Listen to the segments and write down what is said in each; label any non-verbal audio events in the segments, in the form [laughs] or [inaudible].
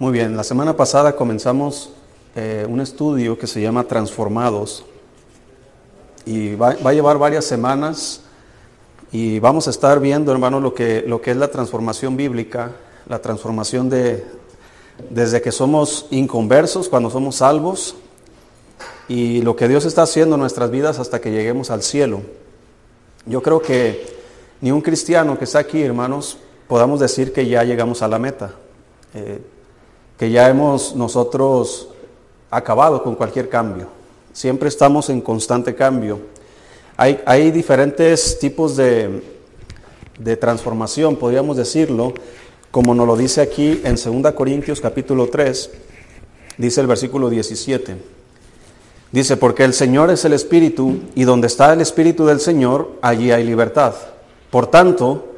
Muy bien, la semana pasada comenzamos eh, un estudio que se llama Transformados y va, a llevar varias semanas y vamos a estar viendo, hermano, lo que, lo que es la transformación bíblica, la transformación de desde que somos inconversos, cuando somos salvos, y lo que Dios está haciendo en nuestras vidas hasta que lleguemos al cielo. Yo creo que ni un cristiano que está aquí, hermanos, podamos decir que ya llegamos a la meta. Eh, que ya hemos nosotros acabado con cualquier cambio. Siempre estamos en constante cambio. Hay, hay diferentes tipos de, de, transformación, podríamos decirlo, como nos lo dice aquí en 2 Corintios capítulo 3, dice el versículo 17. Dice, porque el Señor es el Espíritu y donde está el Espíritu del Señor, allí hay libertad. Por tanto,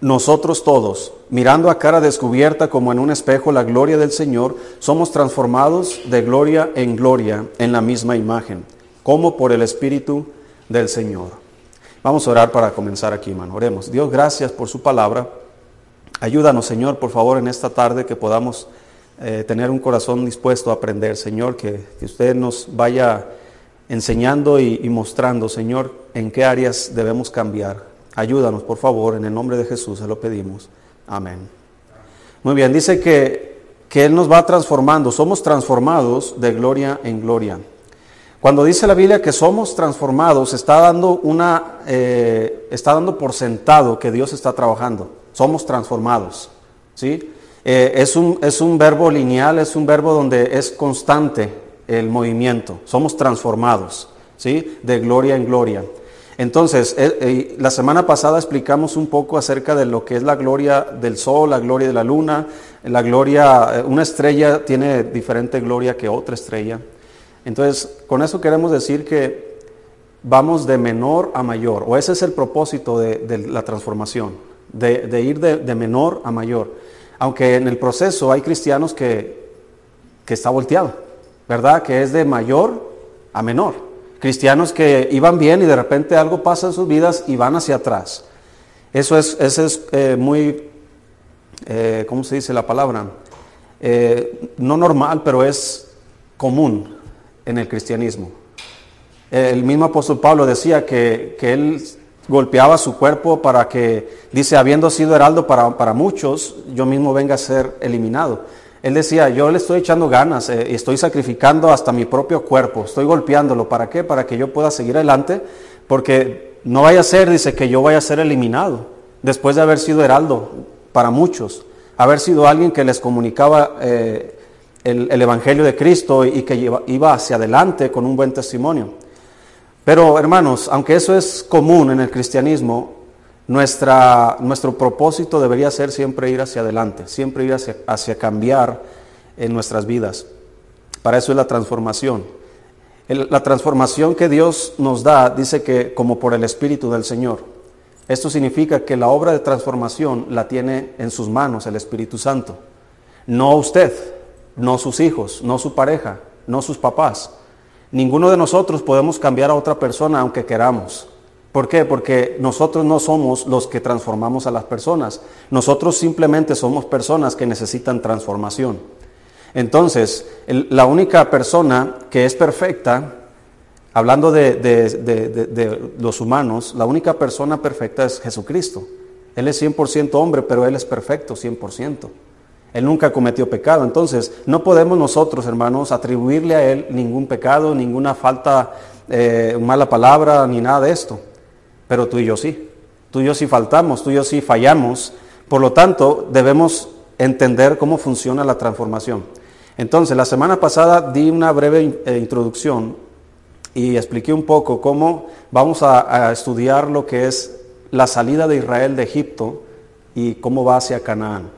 nosotros todos, mirando a cara descubierta como en un espejo la gloria del Señor, somos transformados de gloria en gloria en la misma imagen, como por el Espíritu del Señor. Vamos a orar para comenzar aquí, hermano. Oremos. Dios, gracias por su palabra. Ayúdanos, Señor, por favor, en esta tarde que podamos eh, tener un corazón dispuesto a aprender, Señor, que, usted nos vaya enseñando y mostrando, Señor, en qué áreas debemos cambiar Ayúdanos, por favor, en el nombre de Jesús se lo pedimos. Amén. Muy bien, dice que, que Él nos va transformando, somos transformados de gloria en gloria. Cuando dice la Biblia que somos transformados, está dando, una, eh, está dando por sentado que Dios está trabajando. Somos transformados. ¿sí? Eh, es, un, es un verbo lineal, es un verbo donde es constante el movimiento. Somos transformados, ¿sí? de gloria en gloria. Entonces, eh, eh, la semana pasada explicamos un poco acerca de lo que es la gloria del sol, la gloria de la luna, la gloria, eh, una estrella tiene diferente gloria que otra estrella. Entonces, con eso queremos decir que vamos de menor a mayor, o ese es el propósito de, la transformación, de, ir de, menor a mayor. Aunque en el proceso hay cristianos que, que está volteado, ¿verdad? Que es de mayor a menor. Cristianos que iban bien y de repente algo pasa en sus vidas y van hacia atrás. Eso es, es eh, muy, eh, ¿cómo se dice la palabra? Eh, no normal, pero es común en el cristianismo. El mismo apóstol Pablo decía que, que él golpeaba su cuerpo para que, dice, habiendo sido heraldo para, para muchos, yo mismo venga a ser eliminado. Él decía, yo le estoy echando ganas, eh, estoy sacrificando hasta mi propio cuerpo, estoy golpeándolo. ¿Para qué? Para que yo pueda seguir adelante, porque no vaya a ser, dice, que yo vaya a ser eliminado después de haber sido heraldo para muchos, haber sido alguien que les comunicaba eh, el, Evangelio de Cristo y, que iba hacia adelante con un buen testimonio. Pero hermanos, aunque eso es común en el cristianismo, nuestra, nuestro propósito debería ser siempre ir hacia adelante, siempre ir hacia, hacia cambiar en nuestras vidas. Para eso es la transformación. la transformación que Dios nos da dice que como por el Espíritu del Señor. Esto significa que la obra de transformación la tiene en sus manos el Espíritu Santo. No usted, no sus hijos, no su pareja, no sus papás. Ninguno de nosotros podemos cambiar a otra persona aunque queramos. ¿Por qué? Porque nosotros no somos los que transformamos a las personas. Nosotros simplemente somos personas que necesitan transformación. Entonces, la única persona que es perfecta, hablando de, los humanos, la única persona perfecta es Jesucristo. Él es 100% hombre, pero Él es perfecto 100%. Él nunca cometió pecado. Entonces, no podemos nosotros, hermanos, atribuirle a Él ningún pecado, ninguna falta, eh, mala palabra, ni nada de esto. Pero tú y yo sí. Tú y yo sí faltamos, tú y yo sí fallamos. Por lo tanto, debemos entender cómo funciona la transformación. Entonces, la semana pasada di una breve eh, introducción y expliqué un poco cómo vamos a, estudiar lo que es la salida de Israel de Egipto y cómo va hacia Canaán.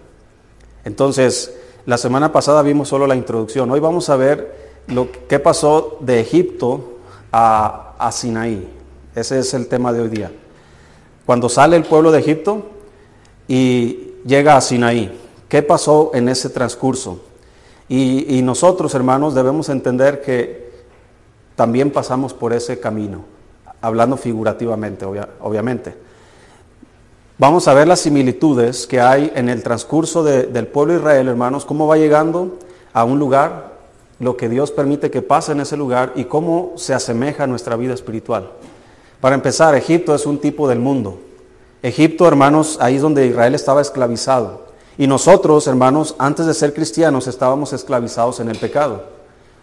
Entonces, la semana pasada vimos solo la introducción. Hoy vamos a ver lo que pasó de Egipto a, a Sinaí. Ese es el tema de hoy día. Cuando sale el pueblo de Egipto y llega a Sinaí, ¿qué pasó en ese transcurso? Y, nosotros, hermanos, debemos entender que también pasamos por ese camino, hablando figurativamente, obviamente. vamos a ver las similitudes que hay en el transcurso del pueblo de Israel, hermanos, cómo va llegando a un lugar, lo que Dios permite que pase en ese lugar y cómo se asemeja a nuestra vida espiritual. Para empezar, Egipto es un tipo del mundo. Egipto, hermanos, ahí es donde Israel estaba esclavizado. Y nosotros, hermanos, antes de ser cristianos, estábamos esclavizados en el pecado.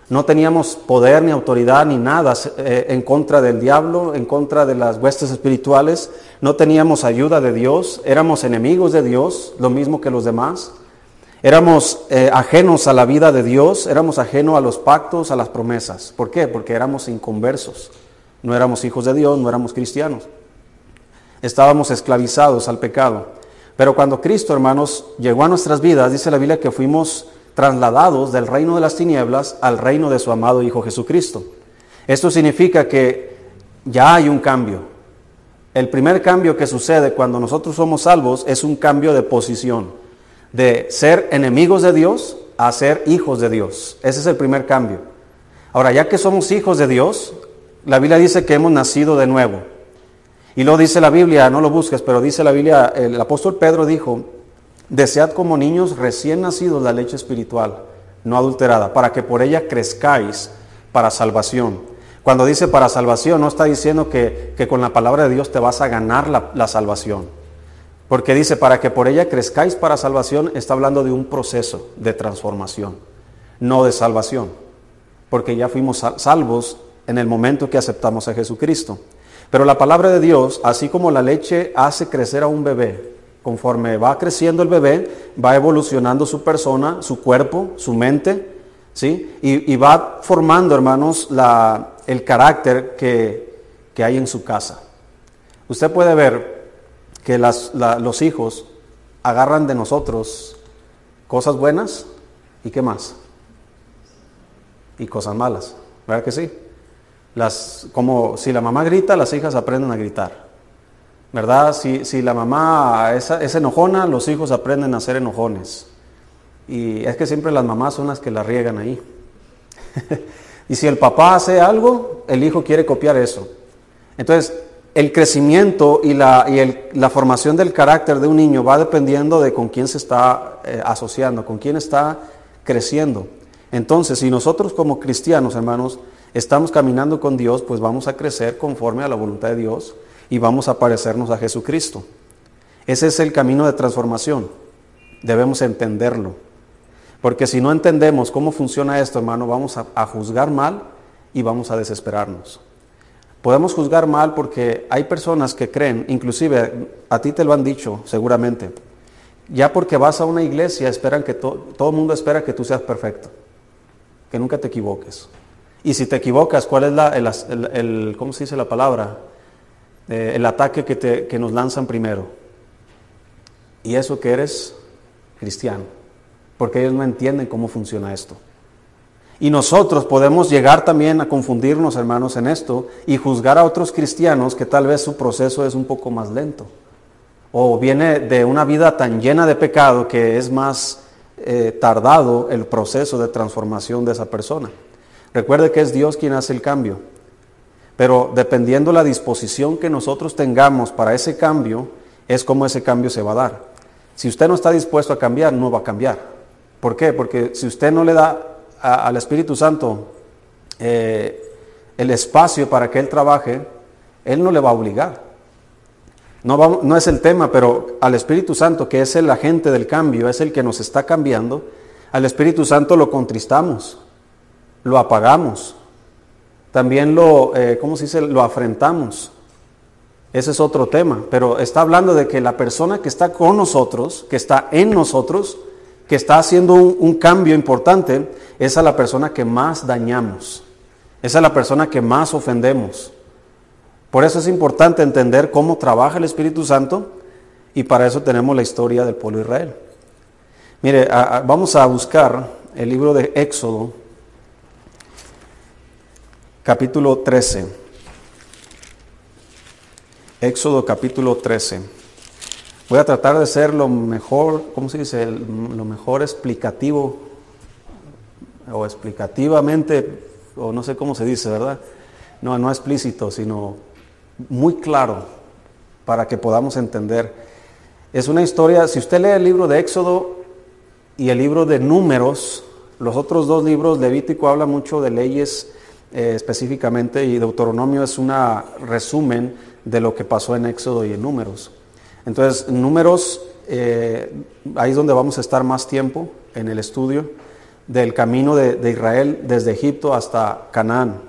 No teníamos poder ni autoridad ni nada eh, en contra del diablo, en contra de las huestes espirituales. No teníamos ayuda de Dios. Éramos enemigos de Dios, lo mismo que los demás. Éramos eh, ajenos a la vida de Dios, éramos ajenos a los pactos, a las promesas. ¿Por qué? Porque éramos inconversos. No éramos hijos de Dios, no éramos cristianos. Estábamos esclavizados al pecado. Pero cuando Cristo, hermanos, llegó a nuestras vidas, dice la Biblia que fuimos trasladados del reino de las tinieblas al reino de su amado Hijo Jesucristo. Esto significa que ya hay un cambio. El primer cambio que sucede cuando nosotros somos salvos es un cambio de posición, de ser enemigos de Dios a ser hijos de Dios. Ese es el primer cambio. Ahora, ya que somos hijos de Dios, la Biblia dice que hemos nacido de nuevo. Y lo dice la Biblia, no lo busques, pero dice la Biblia, el apóstol Pedro dijo, desead como niños recién nacidos la leche espiritual, no adulterada, para que por ella crezcáis para salvación. Cuando dice para salvación, no está diciendo que, con la palabra de Dios te vas a ganar la, la salvación. Porque dice, para que por ella crezcáis para salvación, está hablando de un proceso de transformación, no de salvación. Porque ya fuimos salvos en el momento que aceptamos a Jesucristo. Pero la palabra de Dios, así como la leche hace crecer a un bebé, conforme va creciendo el bebé, va evolucionando su persona, su cuerpo, su mente, ¿sí? Y, va formando, hermanos, la, el carácter que, que, hay en su casa. Usted puede ver que los hijos agarran de nosotros cosas buenas y qué más. Y cosas malas, ¿verdad que sí? Las, como si la mamá grita, las hijas aprenden a gritar. ¿Verdad? Si, si la mamá es, es, enojona, los hijos aprenden a ser enojones. Y es que siempre las mamás son las que la riegan ahí. [laughs] y si el papá hace algo, el hijo quiere copiar eso. Entonces, el crecimiento y la, y el, la formación del carácter de un niño va dependiendo de con quién se está eh, asociando, con quién está creciendo. Entonces, si nosotros como cristianos, hermanos, estamos caminando con Dios, pues vamos a crecer conforme a la voluntad de Dios y vamos a parecernos a Jesucristo. Ese es el camino de transformación. Debemos entenderlo. Porque si no entendemos cómo funciona esto, hermano, vamos a, juzgar mal y vamos a desesperarnos. Podemos juzgar mal porque hay personas que creen, inclusive a ti te lo han dicho seguramente, ya porque vas a una iglesia esperan que todo el mundo espera que tú seas perfecto, que nunca te equivoques. Y si te equivocas, ¿cuál es la, el, ¿cómo se dice la palabra? Eh, el ataque que, te, que nos lanzan primero. Y eso que eres cristiano, porque ellos no entienden cómo funciona esto. Y nosotros podemos llegar también a confundirnos, hermanos, en esto y juzgar a otros cristianos que tal vez su proceso es un poco más lento. O viene de una vida tan llena de pecado que es más eh, tardado el proceso de transformación de esa persona. Recuerde que es Dios quien hace el cambio. Pero dependiendo la disposición que nosotros tengamos para ese cambio, es como ese cambio se va a dar. Si usted no está dispuesto a cambiar, no va a cambiar. ¿Por qué? Porque si usted no le da al Espíritu Santo eh, el espacio para que Él trabaje, Él no le va a obligar. No, no es el tema, pero al Espíritu Santo, que es el agente del cambio, es el que nos está cambiando, al Espíritu Santo lo contristamos lo apagamos. También lo, eh, ¿cómo se dice? Lo afrentamos. Ese es otro tema, pero está hablando de que la persona que está con nosotros, que está en nosotros, que está haciendo un, cambio importante, es a la persona que más dañamos, es a la persona que más ofendemos. Por eso es importante entender cómo trabaja el Espíritu Santo y para eso tenemos la historia del pueblo Israel. Mire, vamos a buscar el libro de Éxodo, capítulo 13. Éxodo capítulo 13. Voy a tratar de ser lo mejor, ¿cómo se dice? lo mejor explicativo o explicativamente, o no sé cómo se dice, ¿verdad? No, no explícito, sino muy claro para que podamos entender Es una historia, si usted lee el libro de Éxodo y el libro de Números, los otros dos libros, Levítico habla mucho de leyes eh, específicamente y Deuteronomio es un resumen de lo que pasó en Éxodo y en Números. Entonces, Números, eh, ahí es donde vamos a estar más tiempo en el estudio del camino de, Israel desde Egipto hasta Canaán.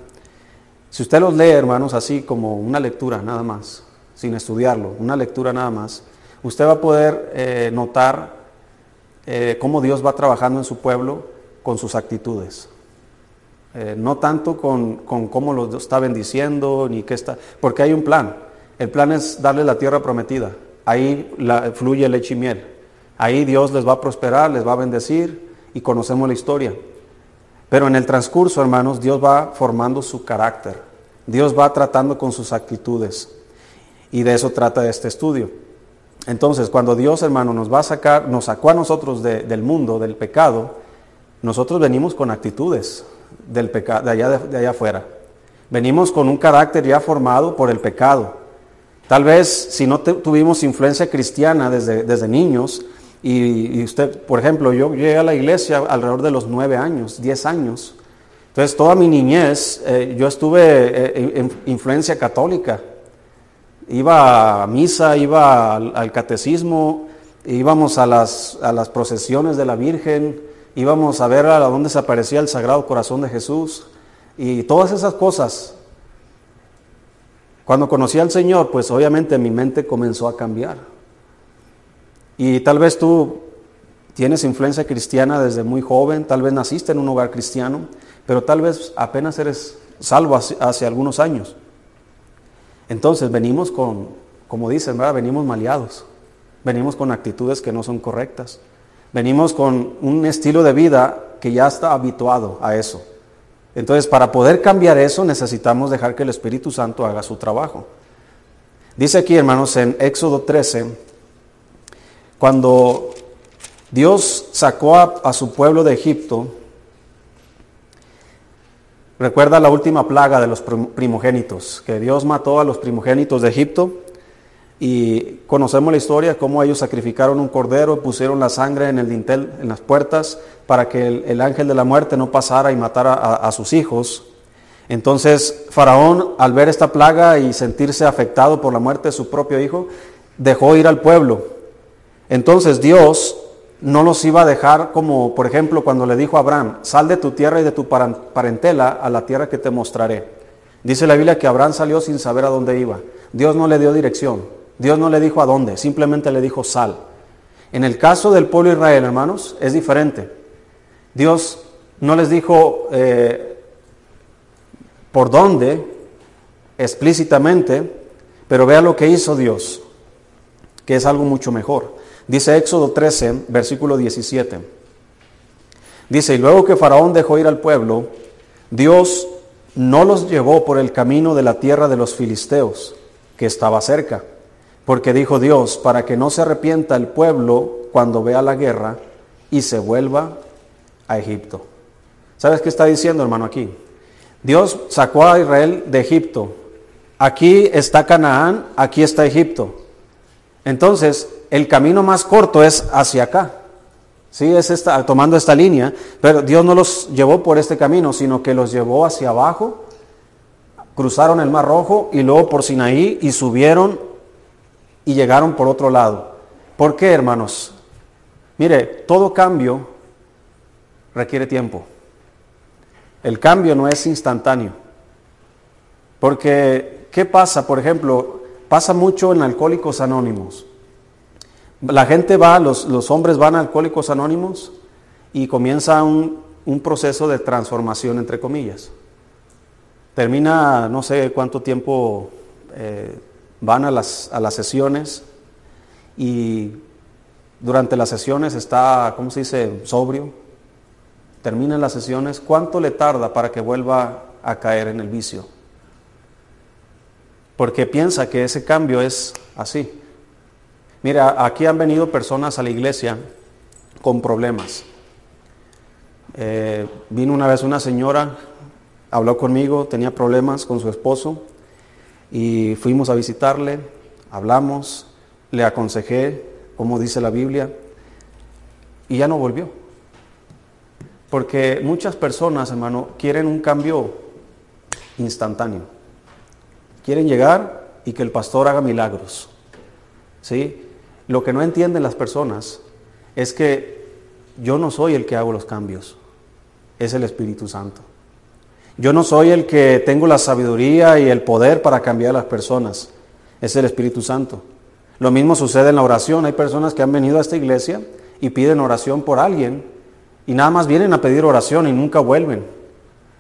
Si usted los lee, hermanos, así como una lectura nada más, sin estudiarlo, una lectura nada más, usted va a poder eh, notar cómo Dios va trabajando en su pueblo con sus actitudes. Eh, no tanto con, cómo lo está bendiciendo, ni qué está, porque hay un plan. El plan es darle la tierra prometida. Ahí fluye leche y miel. Ahí Dios les va a prosperar, les va a bendecir y conocemos la historia. Pero en el transcurso, hermanos, Dios va formando su carácter. Dios va tratando con sus actitudes. Y de eso trata este estudio. Entonces, cuando Dios, hermano, nos va a sacar, nos sacó a nosotros del mundo, del pecado, nosotros venimos con actitudes del pecado, de allá, de, allá afuera. Venimos con un carácter ya formado por el pecado. Tal vez si no tuvimos influencia cristiana desde, desde niños, y, usted, por ejemplo, yo llegué a la iglesia alrededor de los nueve años, diez años. Entonces, toda mi niñez, eh, yo estuve eh, en influencia católica. Iba a misa, iba al, catecismo, íbamos a las, a las, procesiones de la Virgen, íbamos a ver a dónde se aparecía el Sagrado Corazón de Jesús y todas esas cosas. Cuando conocí al Señor, pues obviamente mi mente comenzó a cambiar. Y tal vez tú tienes influencia cristiana desde muy joven, tal vez naciste en un hogar cristiano, pero tal vez apenas eres salvo hace, algunos años. Entonces venimos con, como dicen, ¿verdad? venimos maleados, venimos con actitudes que no son correctas, venimos con un estilo de vida que ya está habituado a eso. Entonces, para poder cambiar eso, necesitamos dejar que el Espíritu Santo haga su trabajo. Dice aquí, hermanos, en Éxodo 13, cuando Dios sacó a, su pueblo de Egipto, recuerda la última plaga de los primogénitos, que Dios mató a los primogénitos de Egipto y conocemos la historia, cómo ellos sacrificaron un cordero, pusieron la sangre en el dintel, en las puertas, para que el, ángel de la muerte no pasara y matara a sus hijos. Entonces Faraón, al ver esta plaga y sentirse afectado por la muerte de su propio hijo, dejó ir al pueblo entonces Dios no los iba a dejar como, por ejemplo, cuando le dijo a Abraham, sal de tu tierra y de tu parentela a la tierra que te mostraré. Dice la Biblia que Abraham salió sin saber a dónde iba. Dios no le dio dirección. Dios no le dijo a dónde, simplemente le dijo sal. En el caso del pueblo de Israel, hermanos, es diferente. Dios no les dijo eh, por dónde explícitamente, pero vea lo que hizo Dios, que es algo mucho mejor. Dice Éxodo 13, versículo 17. Dice, y luego que Faraón dejó ir al pueblo, Dios no los llevó por el camino de la tierra de los filisteos, que estaba cerca, porque dijo Dios, para que no se arrepienta el pueblo cuando vea la guerra y se vuelva a Egipto. ¿Sabes qué está diciendo, hermano, aquí? Dios sacó a Israel de Egipto. Aquí está Canaán, aquí está Egipto. Entonces, el camino más corto es hacia acá. Sí, es esta, tomando esta línea, pero Dios no los llevó por este camino, sino que los llevó hacia abajo, cruzaron el Mar Rojo y luego por Sinaí y subieron y llegaron por otro lado. ¿Por qué, hermanos? Mire, todo cambio requiere tiempo. El cambio no es instantáneo. Porque, ¿qué pasa? Por ejemplo, pasa mucho en alcohólicos anónimos. La gente va, los, los hombres van a Alcohólicos Anónimos y comienza un, proceso de transformación, entre comillas. Termina, no sé cuánto tiempo eh, van a las, a las sesiones y durante las sesiones está, ¿cómo se dice?, sobrio. Termina las sesiones, ¿cuánto le tarda para que vuelva a caer en el vicio? Porque piensa que ese cambio es así. Mira, aquí han venido personas a la iglesia con problemas. Eh, vino una vez una señora, habló conmigo, tenía problemas con su esposo y fuimos a visitarle, hablamos, le aconsejé como dice la Biblia, y ya no volvió. Porque muchas personas, hermano, quieren un cambio instantáneo. Quieren llegar y que el pastor haga milagros. ¿Sí? Lo que no entienden las personas es que yo no soy el que hago los cambios, es el Espíritu Santo. Yo no soy el que tengo la sabiduría y el poder para cambiar a las personas, es el Espíritu Santo. Lo mismo sucede en la oración. Hay personas que han venido a esta iglesia y piden oración por alguien y nada más vienen a pedir oración y nunca vuelven.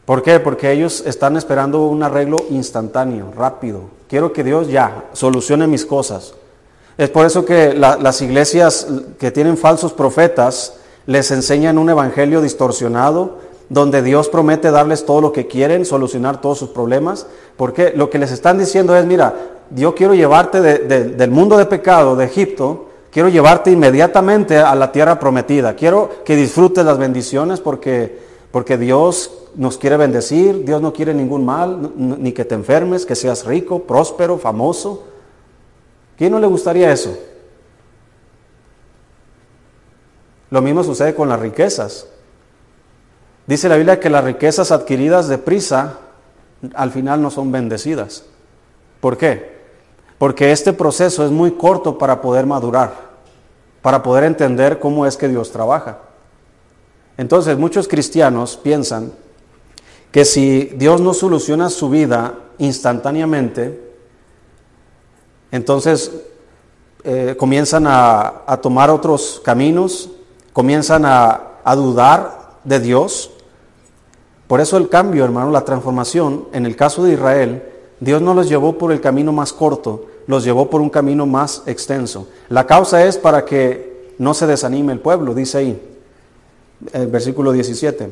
¿Por qué? Porque ellos están esperando un arreglo instantáneo, rápido. Quiero que Dios ya solucione mis cosas. Es por eso que las iglesias que tienen falsos profetas les enseñan un evangelio distorsionado, donde Dios promete darles todo lo que quieren, solucionar todos sus problemas. Porque lo que les están diciendo es, mira, yo quiero llevarte del mundo de pecado, de Egipto, quiero llevarte inmediatamente a la tierra prometida. Quiero que disfrutes las bendiciones porque, porque Dios nos quiere bendecir, Dios no quiere ningún mal, ni que te enfermes, que seas rico, próspero, famoso. ¿Quién no le gustaría eso? Lo mismo sucede con las riquezas. Dice la Biblia que las riquezas adquiridas de prisa al final no son bendecidas. ¿Por qué? Porque este proceso es muy corto para poder madurar, para poder entender cómo es que Dios trabaja. Entonces muchos cristianos piensan que si Dios no soluciona su vida instantáneamente, entonces eh, comienzan a, tomar otros caminos, comienzan a dudar de Dios. Por eso el cambio, hermano, la transformación, en el caso de Israel, Dios no los llevó por el camino más corto, los llevó por un camino más extenso. La causa es para que no se desanime el pueblo, dice ahí, el versículo 17.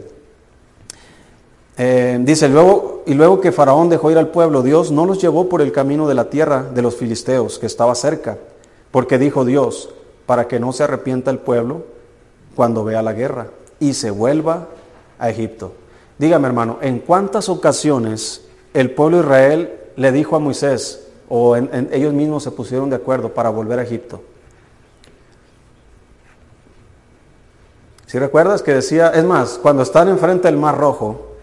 Eh, dice, luego, y luego que Faraón dejó ir al pueblo, Dios no los llevó por el camino de la tierra de los filisteos, que estaba cerca, porque dijo Dios, para que no se arrepienta el pueblo cuando vea la guerra y se vuelva a Egipto. Dígame hermano, ¿en cuántas ocasiones el pueblo de Israel le dijo a Moisés, o ellos mismos se pusieron de acuerdo para volver a Egipto? Si recuerdas que decía, es más, cuando están enfrente del Mar Rojo,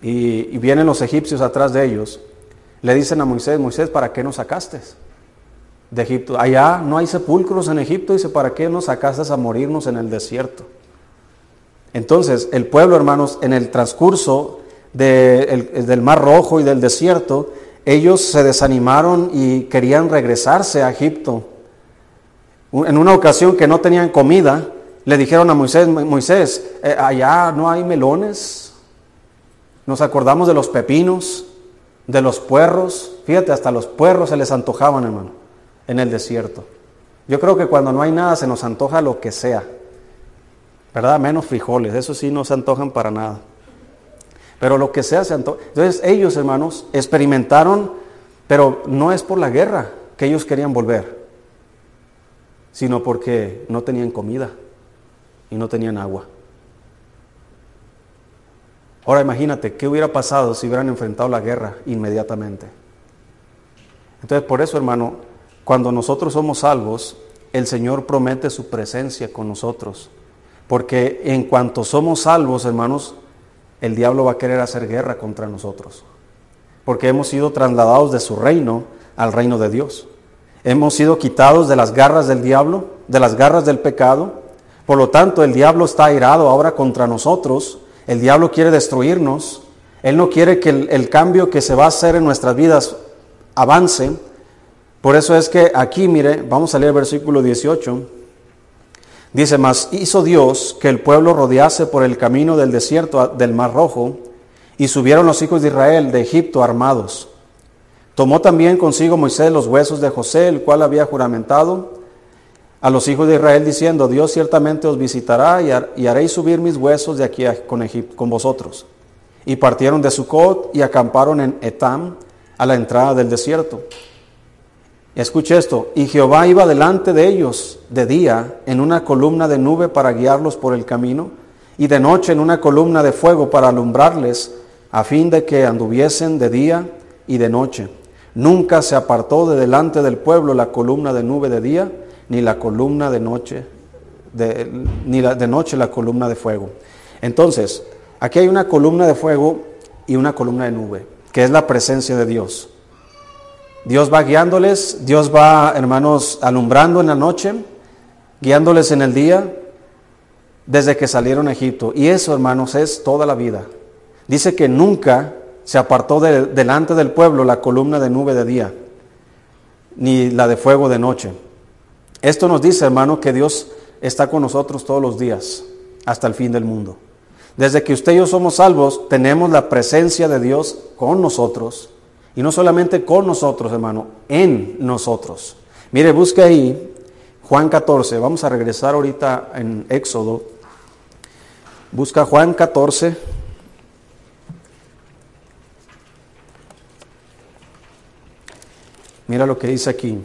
y, vienen los egipcios atrás de ellos, le dicen a Moisés, Moisés, ¿para qué nos sacaste de Egipto? Allá no hay sepulcros en Egipto, dice, ¿para qué nos sacaste a morirnos en el desierto? Entonces, el pueblo, hermanos, en el transcurso del Mar Rojo y del desierto, ellos se desanimaron y querían regresarse a Egipto. En una ocasión que no tenían comida, le dijeron a Moisés, Moisés, eh, allá no hay melones, nos acordamos de los pepinos, de los puerros. Fíjate, hasta los puerros se les antojaban, hermano, en el desierto. Yo creo que cuando no hay nada se nos antoja lo que sea. ¿Verdad? Menos frijoles, eso sí no se antojan para nada. Pero lo que sea se antoja. Entonces ellos, hermanos, experimentaron, pero no es por la guerra que ellos querían volver, sino porque no tenían comida y no tenían agua. Ahora imagínate, ¿qué hubiera pasado si hubieran enfrentado la guerra inmediatamente? Entonces, por eso, hermano, cuando nosotros somos salvos, el Señor promete su presencia con nosotros. Porque en cuanto somos salvos, hermanos, el diablo va a querer hacer guerra contra nosotros. Porque hemos sido trasladados de su reino al reino de Dios. Hemos sido quitados de las garras del diablo, de las garras del pecado. Por lo tanto, el diablo está airado ahora contra nosotros el diablo quiere destruirnos. Él no quiere que el, cambio que se va a hacer en nuestras vidas avance. Por eso es que aquí, mire, vamos a leer el versículo 18. Dice, mas hizo Dios que el pueblo rodease por el camino del desierto del Mar Rojo, y subieron los hijos de Israel de Egipto armados. Tomó también consigo Moisés los huesos de José, el cual había juramentado, a los hijos de Israel diciendo, Dios ciertamente os visitará y, haréis subir mis huesos de aquí con, con vosotros. Y partieron de Sucot y acamparon en Etam a la entrada del desierto. Escuche esto, y Jehová iba delante de ellos de día en una columna de nube para guiarlos por el camino, y de noche en una columna de fuego para alumbrarles, a fin de que anduviesen de día y de noche. Nunca se apartó de delante del pueblo la columna de nube de día, ni la columna de noche, ni la, de noche la columna de fuego. Entonces, aquí hay una columna de fuego y una columna de nube, que es la presencia de Dios. Dios va guiándoles, Dios va, hermanos, alumbrando en la noche, guiándoles en el día, desde que salieron a Egipto. Y eso, hermanos, es toda la vida. Dice que nunca se apartó delante del pueblo la columna de nube de día, ni la de fuego de noche. Esto nos dice, hermano, que Dios está con nosotros todos los días, hasta el fin del mundo. Desde que usted y yo somos salvos, tenemos la presencia de Dios con nosotros. Y no solamente con nosotros, hermano, en nosotros. Mire, busque ahí Juan 14. Vamos a regresar ahorita en Éxodo. Busca Juan 14. Mira lo que dice aquí.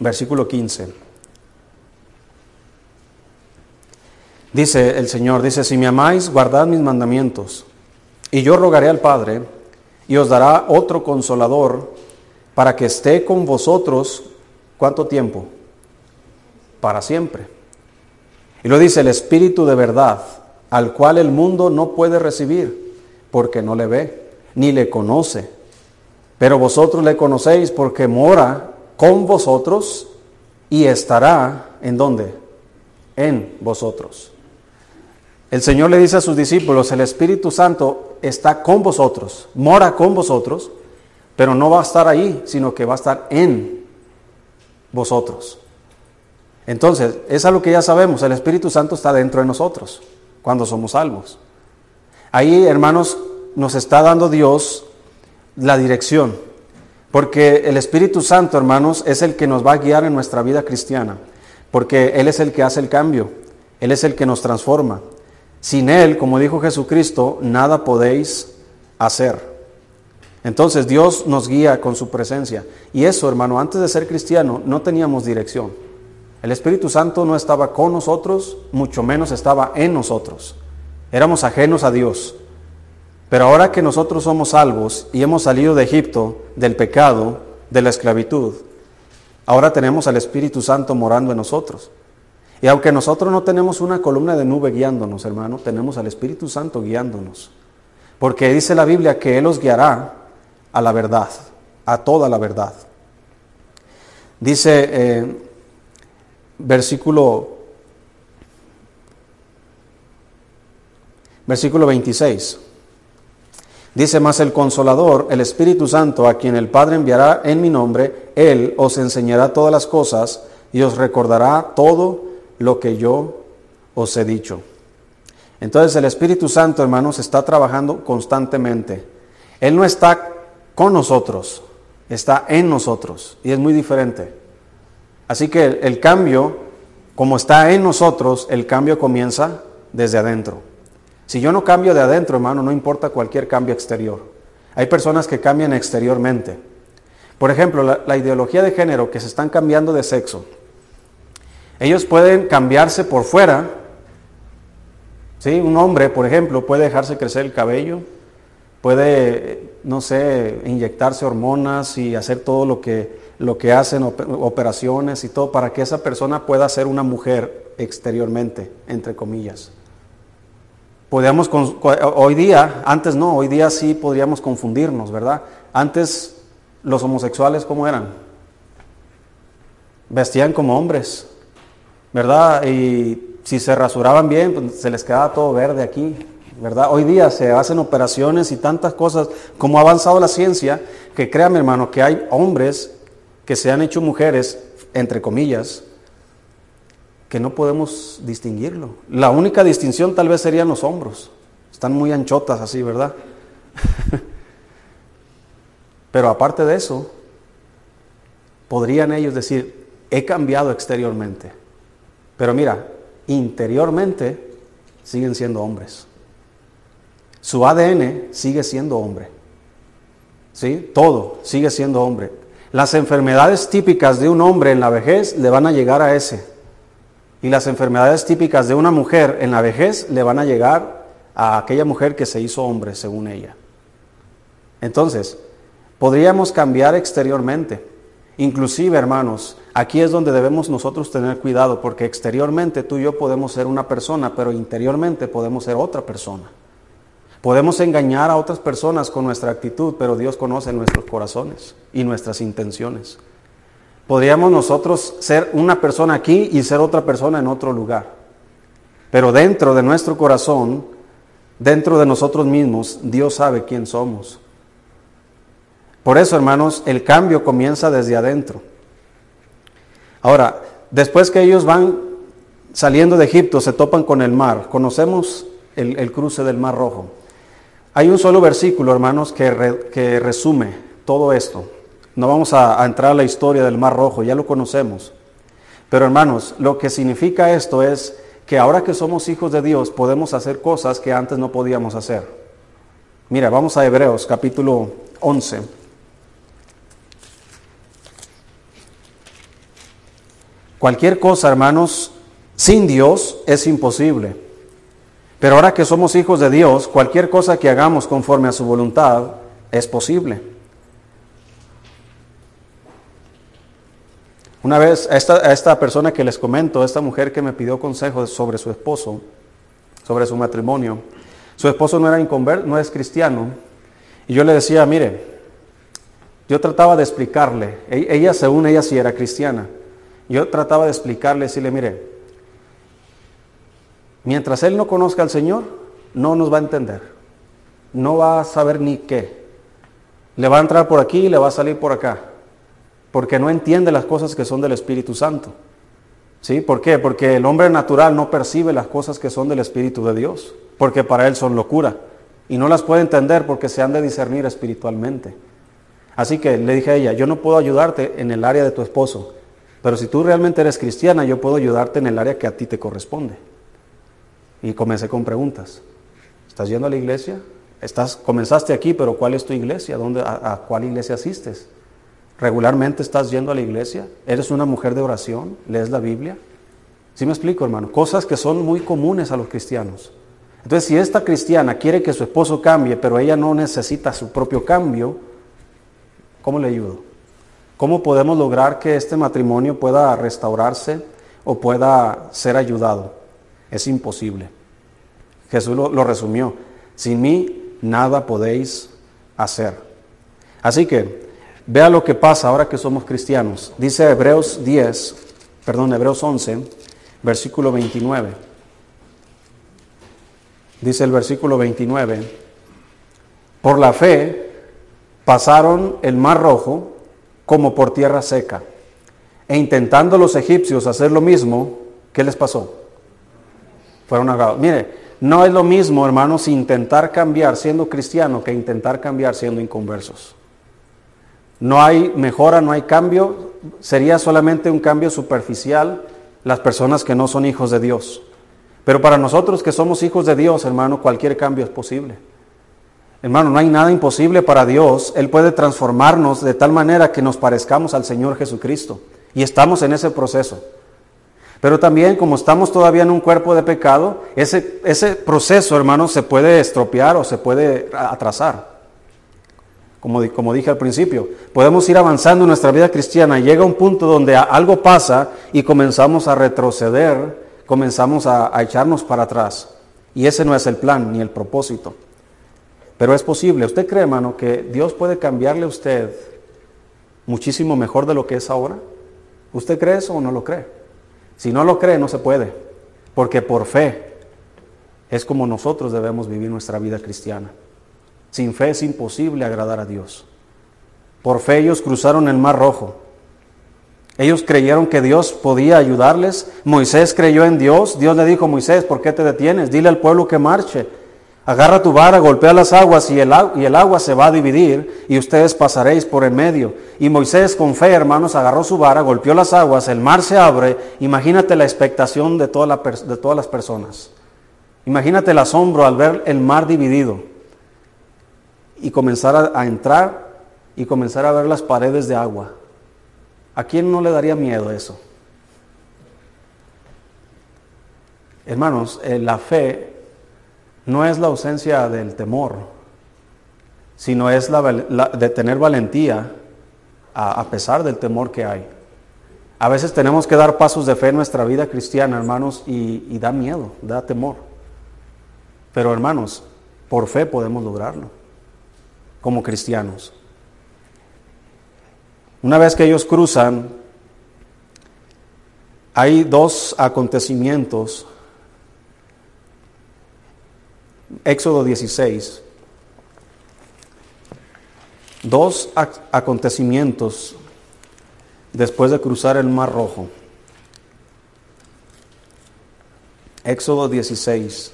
Versículo 15. Dice el Señor, dice, si me amáis, guardad mis mandamientos. Y yo rogaré al Padre, y os dará otro consolador, para que esté con vosotros, ¿cuánto tiempo? Para siempre. Y lo dice el Espíritu de verdad, al cual el mundo no puede recibir, porque no le ve, ni le conoce. Pero vosotros le conocéis porque mora con vosotros y estará en dónde? En vosotros. El Señor le dice a sus discípulos, el Espíritu Santo está con vosotros, mora con vosotros, pero no va a estar ahí, sino que va a estar en vosotros. Entonces, es algo que ya sabemos, el Espíritu Santo está dentro de nosotros cuando somos salvos. Ahí, hermanos, nos está dando Dios la dirección, porque el Espíritu Santo, hermanos, es el que nos va a guiar en nuestra vida cristiana, porque Él es el que hace el cambio, Él es el que nos transforma. Sin Él, como dijo Jesucristo, nada podéis hacer. Entonces Dios nos guía con su presencia. Y eso, hermano, antes de ser cristiano no teníamos dirección. El Espíritu Santo no estaba con nosotros, mucho menos estaba en nosotros. Éramos ajenos a Dios. Pero ahora que nosotros somos salvos y hemos salido de Egipto, del pecado, de la esclavitud, ahora tenemos al Espíritu Santo morando en nosotros. Y aunque nosotros no tenemos una columna de nube guiándonos, hermano, tenemos al Espíritu Santo guiándonos. Porque dice la Biblia que Él os guiará a la verdad, a toda la verdad. Dice eh, versículo, versículo 26. Dice más el consolador, el Espíritu Santo, a quien el Padre enviará en mi nombre, Él os enseñará todas las cosas y os recordará todo lo que yo os he dicho. Entonces el Espíritu Santo, hermanos, está trabajando constantemente. Él no está con nosotros, está en nosotros y es muy diferente. Así que el, cambio, como está en nosotros, el cambio comienza desde adentro. Si yo no cambio de adentro, hermano, no importa cualquier cambio exterior. Hay personas que cambian exteriormente. Por ejemplo, la, ideología de género, que se están cambiando de sexo. Ellos pueden cambiarse por fuera. ¿sí? Un hombre, por ejemplo, puede dejarse crecer el cabello, puede, no sé, inyectarse hormonas y hacer todo lo que, lo que hacen, operaciones y todo, para que esa persona pueda ser una mujer exteriormente, entre comillas. Podríamos, hoy día, antes no, hoy día sí podríamos confundirnos, ¿verdad? Antes los homosexuales, ¿cómo eran? Vestían como hombres, ¿verdad? Y si se rasuraban bien, pues se les quedaba todo verde aquí, ¿verdad? Hoy día se hacen operaciones y tantas cosas, como ha avanzado la ciencia, que créame hermano, que hay hombres que se han hecho mujeres, entre comillas, que no podemos distinguirlo. La única distinción tal vez serían los hombros. Están muy anchotas así, ¿verdad? [laughs] Pero aparte de eso, podrían ellos decir, he cambiado exteriormente. Pero mira, interiormente siguen siendo hombres. Su ADN sigue siendo hombre. ¿Sí? Todo sigue siendo hombre. Las enfermedades típicas de un hombre en la vejez le van a llegar a ese. Y las enfermedades típicas de una mujer en la vejez le van a llegar a aquella mujer que se hizo hombre, según ella. Entonces, podríamos cambiar exteriormente. Inclusive, hermanos, aquí es donde debemos nosotros tener cuidado, porque exteriormente tú y yo podemos ser una persona, pero interiormente podemos ser otra persona. Podemos engañar a otras personas con nuestra actitud, pero Dios conoce nuestros corazones y nuestras intenciones. Podríamos nosotros ser una persona aquí y ser otra persona en otro lugar. Pero dentro de nuestro corazón, dentro de nosotros mismos, Dios sabe quién somos. Por eso, hermanos, el cambio comienza desde adentro. Ahora, después que ellos van saliendo de Egipto, se topan con el mar. Conocemos el, cruce del Mar Rojo. Hay un solo versículo, hermanos, que, que resume todo esto. No vamos a, entrar a la historia del Mar Rojo, ya lo conocemos. Pero hermanos, lo que significa esto es que ahora que somos hijos de Dios podemos hacer cosas que antes no podíamos hacer. Mira, vamos a Hebreos capítulo 11. Cualquier cosa, hermanos, sin Dios es imposible. Pero ahora que somos hijos de Dios, cualquier cosa que hagamos conforme a su voluntad es posible. Una vez a esta, persona que les comento, esta mujer que me pidió consejo sobre su esposo, sobre su matrimonio, su esposo no era no es cristiano, y yo le decía, mire, yo trataba de explicarle, e, ella según ella sí era cristiana, yo trataba de explicarle, decirle, mire, mientras él no conozca al Señor, no nos va a entender, no va a saber ni qué, le va a entrar por aquí y le va a salir por acá porque no entiende las cosas que son del Espíritu Santo. ¿Sí? ¿Por qué? Porque el hombre natural no percibe las cosas que son del Espíritu de Dios, porque para él son locura. Y no las puede entender porque se han de discernir espiritualmente. Así que le dije a ella, yo no puedo ayudarte en el área de tu esposo, pero si tú realmente eres cristiana, yo puedo ayudarte en el área que a ti te corresponde. Y comencé con preguntas. ¿Estás yendo a la iglesia? Estás, comenzaste aquí, pero ¿cuál es tu iglesia? ¿Dónde, a, a cuál iglesia asistes? ¿Regularmente estás yendo a la iglesia? ¿Eres una mujer de oración? ¿Lees la Biblia? ¿Sí me explico, hermano? Cosas que son muy comunes a los cristianos. Entonces, si esta cristiana quiere que su esposo cambie, pero ella no necesita su propio cambio, ¿cómo le ayudo? ¿Cómo podemos lograr que este matrimonio pueda restaurarse o pueda ser ayudado? Es imposible. Jesús lo, resumió. Sin mí nada podéis hacer. Así que Vea lo que pasa ahora que somos cristianos. Dice Hebreos 10, perdón, Hebreos 11, versículo 29. Dice el versículo 29, por la fe pasaron el mar rojo como por tierra seca. E intentando los egipcios hacer lo mismo, ¿qué les pasó? Fueron ahogados. Mire, no es lo mismo, hermanos, intentar cambiar siendo cristiano que intentar cambiar siendo inconversos. No hay mejora, no hay cambio, sería solamente un cambio superficial las personas que no son hijos de Dios. Pero para nosotros que somos hijos de Dios, hermano, cualquier cambio es posible. Hermano, no hay nada imposible para Dios. Él puede transformarnos de tal manera que nos parezcamos al Señor Jesucristo. Y estamos en ese proceso. Pero también como estamos todavía en un cuerpo de pecado, ese, proceso, hermano, se puede estropear o se puede atrasar como, dije al principio, podemos ir avanzando en nuestra vida cristiana. Llega un punto donde algo pasa y comenzamos a retroceder, comenzamos a, a echarnos para atrás. Y ese no es el plan ni el propósito. Pero es posible. ¿Usted cree, hermano, que Dios puede cambiarle a usted muchísimo mejor de lo que es ahora? ¿Usted cree eso o no lo cree? Si no lo cree, no se puede. Porque por fe es como nosotros debemos vivir nuestra vida cristiana. Sin fe es imposible agradar a Dios. Por fe ellos cruzaron el mar rojo. Ellos creyeron que Dios podía ayudarles. Moisés creyó en Dios. Dios le dijo, Moisés, ¿por qué te detienes? Dile al pueblo que marche. Agarra tu vara, golpea las aguas y el, y el, agua se va a dividir y ustedes pasaréis por el medio. Y Moisés con fe, hermanos, agarró su vara, golpeó las aguas, el mar se abre. Imagínate la expectación de todas las personas. Imagínate el asombro al ver el mar dividido y comenzar a, entrar y comenzar a ver las paredes de agua. ¿A quién no le daría miedo eso? Hermanos, eh, la fe no es la ausencia del temor, sino es la, de tener valentía a, pesar del temor que hay. A veces tenemos que dar pasos de fe en nuestra vida cristiana, hermanos, y, y da miedo, da temor. Pero hermanos, por fe podemos lograrlo, como cristianos. Una vez que ellos cruzan, hay dos acontecimientos. Éxodo 16. Dos acontecimientos después de cruzar el Mar Rojo. Éxodo 16.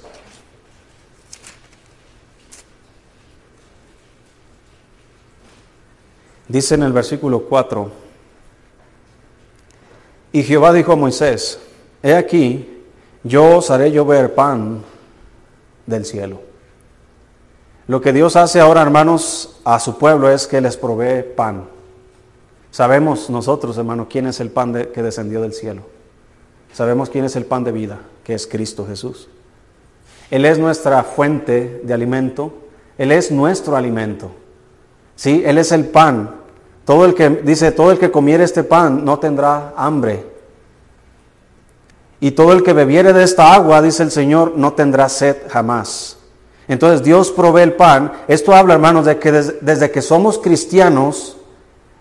Dice en el versículo 4, y Jehová dijo a Moisés, he aquí, yo os haré llover pan del cielo. Lo que Dios hace ahora, hermanos, a su pueblo es que les provee pan. Sabemos nosotros, hermanos, quién es el pan que descendió del cielo. Sabemos quién es el pan de vida, que es Cristo Jesús. Él es nuestra fuente de alimento. Él es nuestro alimento. Sí, Él es el pan. Todo el que, dice, todo el que comiere este pan no tendrá hambre. Y todo el que bebiere de esta agua, dice el Señor, no tendrá sed jamás. Entonces Dios provee el pan. Esto habla, hermanos, de que desde, que somos cristianos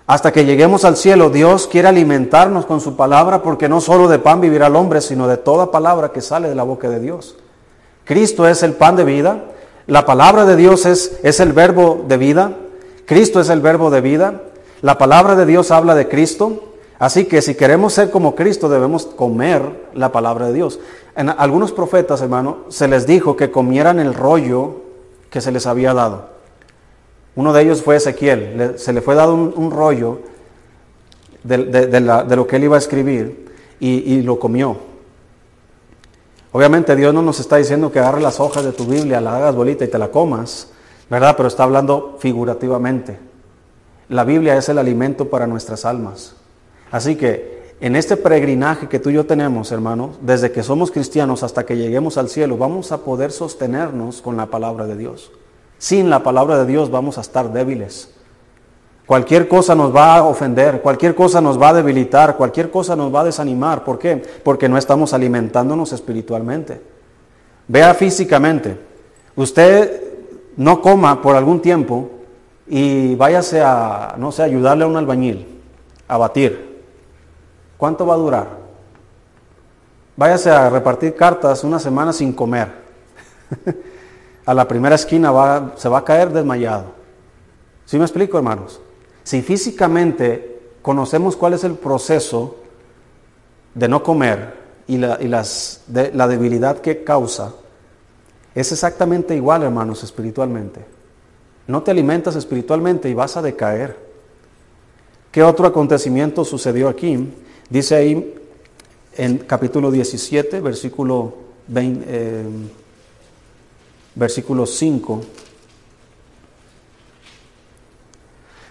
hasta que lleguemos al cielo, Dios quiere alimentarnos con su palabra porque no solo de pan vivirá el hombre, sino de toda palabra que sale de la boca de Dios. Cristo es el pan de vida. La palabra de Dios es, es el verbo de vida. Cristo es el verbo de vida. La palabra de Dios habla de Cristo. Así que si queremos ser como Cristo debemos comer la palabra de Dios. En algunos profetas, hermano, se les dijo que comieran el rollo que se les había dado. Uno de ellos fue Ezequiel. se le fue dado un, rollo de, lo que él iba a escribir y, y lo comió. Obviamente Dios no nos está diciendo que agarre las hojas de tu Biblia, la hagas bolita y te la comas. ¿verdad? Pero está hablando figurativamente. La Biblia es el alimento para nuestras almas. Así que en este peregrinaje que tú y yo tenemos, hermanos, desde que somos cristianos hasta que lleguemos al cielo, vamos a poder sostenernos con la palabra de Dios. Sin la palabra de Dios vamos a estar débiles. Cualquier cosa nos va a ofender, cualquier cosa nos va a debilitar, cualquier cosa nos va a desanimar. ¿Por qué? Porque no estamos alimentándonos espiritualmente. Vea físicamente. Usted no coma por algún tiempo y váyase a, no sé, ayudarle a un albañil a batir. ¿Cuánto va a durar? Váyase a repartir cartas una semana sin comer. [laughs] a la primera esquina se va a caer desmayado. ¿Sí me explico, hermanos? Si físicamente conocemos cuál es el proceso de no comer y la, la debilidad que causa, es exactamente igual, hermanos, espiritualmente. No te alimentas espiritualmente y vas a decaer. ¿Qué otro acontecimiento sucedió aquí? Dice ahí en capítulo 17, versículo, eh, versículo 5.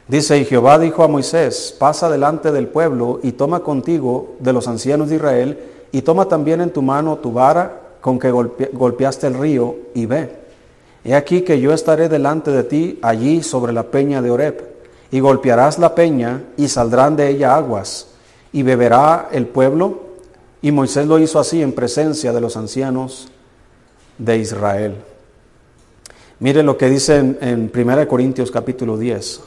Dice, y Jehová dijo a Moisés, pasa delante del pueblo y toma contigo de los ancianos de Israel y toma también en tu mano tu vara con que golpeaste el río y ve. He aquí que yo estaré delante de ti allí sobre la peña de Oreb, y golpearás la peña y saldrán de ella aguas, y beberá el pueblo. Y Moisés lo hizo así en presencia de los ancianos de Israel. Mire lo que dice en, en 1 Corintios capítulo 10.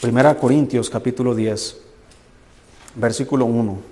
Primera Corintios capítulo 10, versículo 1.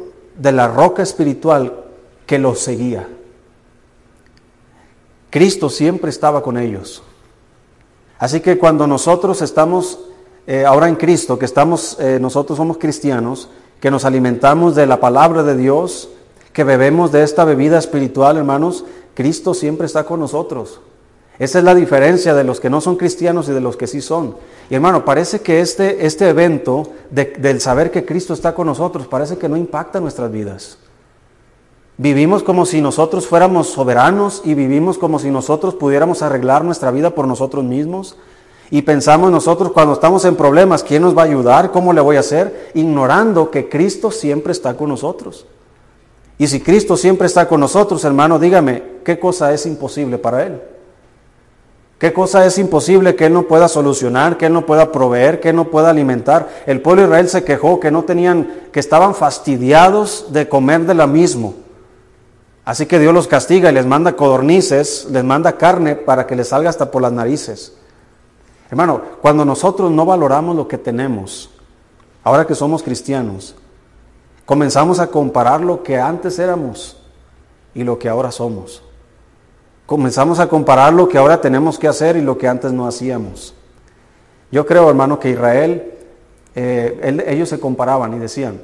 de la roca espiritual que los seguía. Cristo siempre estaba con ellos. Así que cuando nosotros estamos eh, ahora en Cristo, que estamos, eh, nosotros somos cristianos, que nos alimentamos de la palabra de Dios, que bebemos de esta bebida espiritual, hermanos, Cristo siempre está con nosotros. Esa es la diferencia de los que no son cristianos y de los que sí son. Y hermano, parece que este, este evento del saber que Cristo está con nosotros, parece que no impacta nuestras vidas. Vivimos como si nosotros fuéramos soberanos y vivimos como si nosotros pudiéramos arreglar nuestra vida por nosotros mismos. Y pensamos nosotros cuando estamos en problemas, ¿quién nos va a ayudar? ¿Cómo le voy a hacer? Ignorando que Cristo siempre está con nosotros. Y si Cristo siempre está con nosotros, hermano, dígame, ¿qué cosa es imposible para Él? ¿Qué cosa es imposible que Él no pueda solucionar, que Él no pueda proveer, que Él no pueda alimentar? El pueblo de Israel se quejó que no tenían, que estaban fastidiados de comer de la mismo. Así que Dios los castiga y les manda codornices, les manda carne para que les salga hasta por las narices. Hermano, cuando nosotros no valoramos lo que tenemos, ahora que somos cristianos, comenzamos a comparar lo que antes éramos y lo que ahora somos. Comenzamos a comparar lo que ahora tenemos que hacer y lo que antes no hacíamos. Yo creo, hermano, que Israel, eh, ellos se comparaban y decían,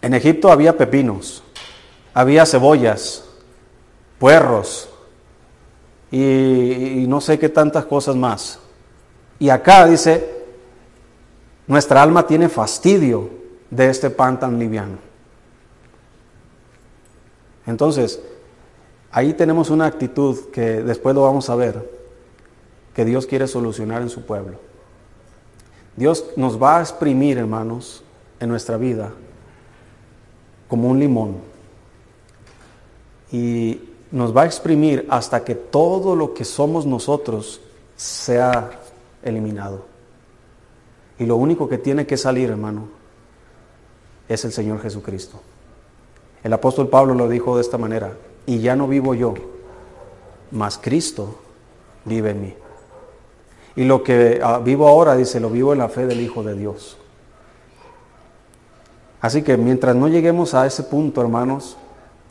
en Egipto había pepinos, había cebollas, puerros y, no sé qué tantas cosas más. Y acá dice, nuestra alma tiene fastidio de este pan tan liviano. Entonces, Ahí tenemos una actitud que después lo vamos a ver, que Dios quiere solucionar en su pueblo. Dios nos va a exprimir, hermanos, en nuestra vida como un limón. Y nos va a exprimir hasta que todo lo que somos nosotros sea eliminado. Y lo único que tiene que salir, hermano, es el Señor Jesucristo. El apóstol Pablo lo dijo de esta manera, y ya no vivo yo, mas Cristo vive en mí. Y lo que ah, vivo ahora, dice, lo vivo en la fe del Hijo de Dios. Así que mientras no lleguemos a ese punto, hermanos,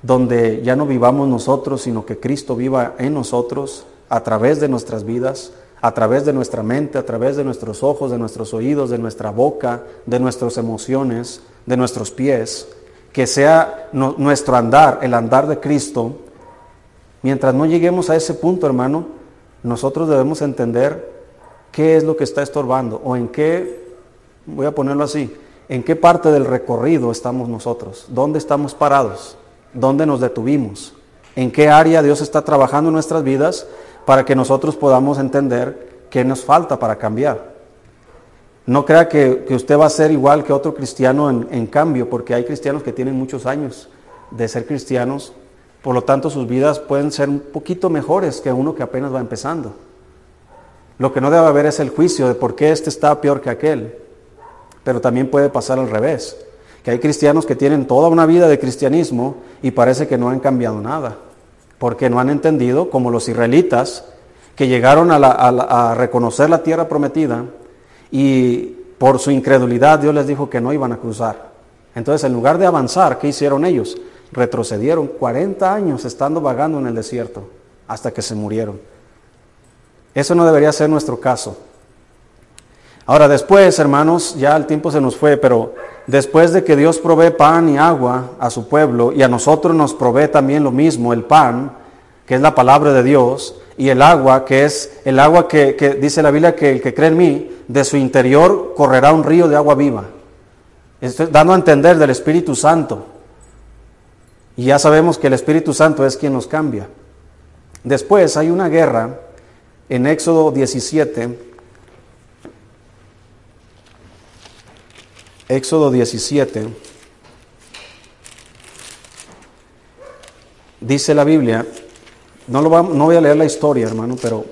donde ya no vivamos nosotros, sino que Cristo viva en nosotros, a través de nuestras vidas, a través de nuestra mente, a través de nuestros ojos, de nuestros oídos, de nuestra boca, de nuestras emociones, de nuestros pies, que sea nuestro andar, el andar de Cristo, mientras no lleguemos a ese punto, hermano, nosotros debemos entender qué es lo que está estorbando o en qué, voy a ponerlo así, en qué parte del recorrido estamos nosotros, dónde estamos parados, dónde nos detuvimos, en qué área Dios está trabajando en nuestras vidas para que nosotros podamos entender qué nos falta para cambiar. No crea que, usted va a ser igual que otro cristiano en, cambio, porque hay cristianos que tienen muchos años de ser cristianos, por lo tanto sus vidas pueden ser un poquito mejores que uno que apenas va empezando. Lo que no debe haber es el juicio de por qué este está peor que aquel, pero también puede pasar al revés, que hay cristianos que tienen toda una vida de cristianismo y parece que no han cambiado nada, porque no han entendido, como los israelitas, que llegaron a reconocer la tierra prometida, y por su incredulidad Dios les dijo que no iban a cruzar. Entonces, en lugar de avanzar, ¿qué hicieron ellos? Retrocedieron 40 años estando vagando en el desierto hasta que se murieron. Eso no debería ser nuestro caso. Ahora después, hermanos, ya el tiempo se nos fue, pero después de que Dios provee pan y agua a su pueblo y a nosotros nos provee también lo mismo, el pan, que es la palabra de Dios, y el agua, que es el agua que, dice la Biblia que el que cree en mí, de su interior correrá un río de agua viva. Estoy dando a entender del Espíritu Santo. Y ya sabemos que el Espíritu Santo es quien nos cambia. Después hay una guerra en Éxodo 17. Éxodo 17. Dice la Biblia, no, lo voy a leer la historia, hermano, pero